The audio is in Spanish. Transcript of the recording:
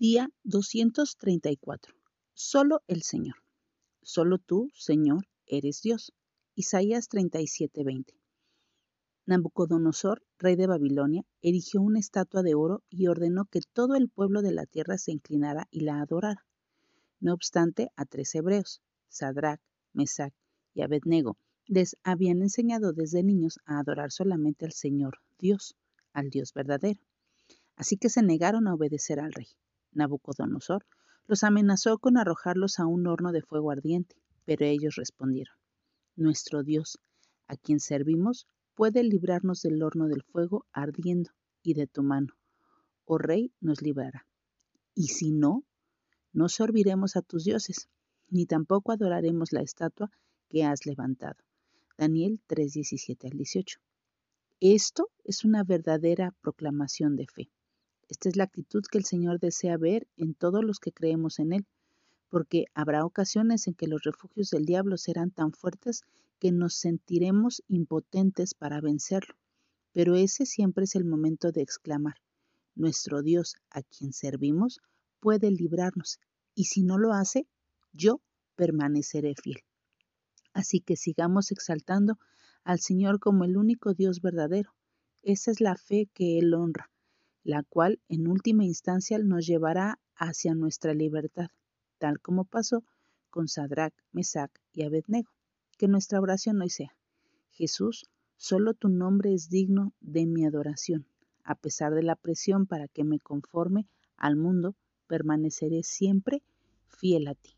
Día 234. Solo el Señor. Solo tú, Señor, eres Dios. Isaías 37:20. Nabucodonosor, rey de Babilonia, erigió una estatua de oro y ordenó que todo el pueblo de la tierra se inclinara y la adorara. No obstante, a tres hebreos, Sadrach, Mesach y Abednego, les habían enseñado desde niños a adorar solamente al Señor Dios, al Dios verdadero. Así que se negaron a obedecer al rey. Nabucodonosor los amenazó con arrojarlos a un horno de fuego ardiente, pero ellos respondieron, Nuestro Dios, a quien servimos, puede librarnos del horno del fuego ardiendo y de tu mano. Oh rey, nos librará. Y si no, no serviremos a tus dioses, ni tampoco adoraremos la estatua que has levantado. Daniel 3:17 al 18. Esto es una verdadera proclamación de fe. Esta es la actitud que el Señor desea ver en todos los que creemos en Él, porque habrá ocasiones en que los refugios del diablo serán tan fuertes que nos sentiremos impotentes para vencerlo. Pero ese siempre es el momento de exclamar, nuestro Dios a quien servimos puede librarnos, y si no lo hace, yo permaneceré fiel. Así que sigamos exaltando al Señor como el único Dios verdadero. Esa es la fe que Él honra, la cual en última instancia nos llevará hacia nuestra libertad, tal como pasó con Sadrach, Mesach y Abednego que nuestra oración hoy sea, Jesús, solo tu nombre es digno de mi adoración. A pesar de la presión para que me conforme al mundo, permaneceré siempre fiel a ti.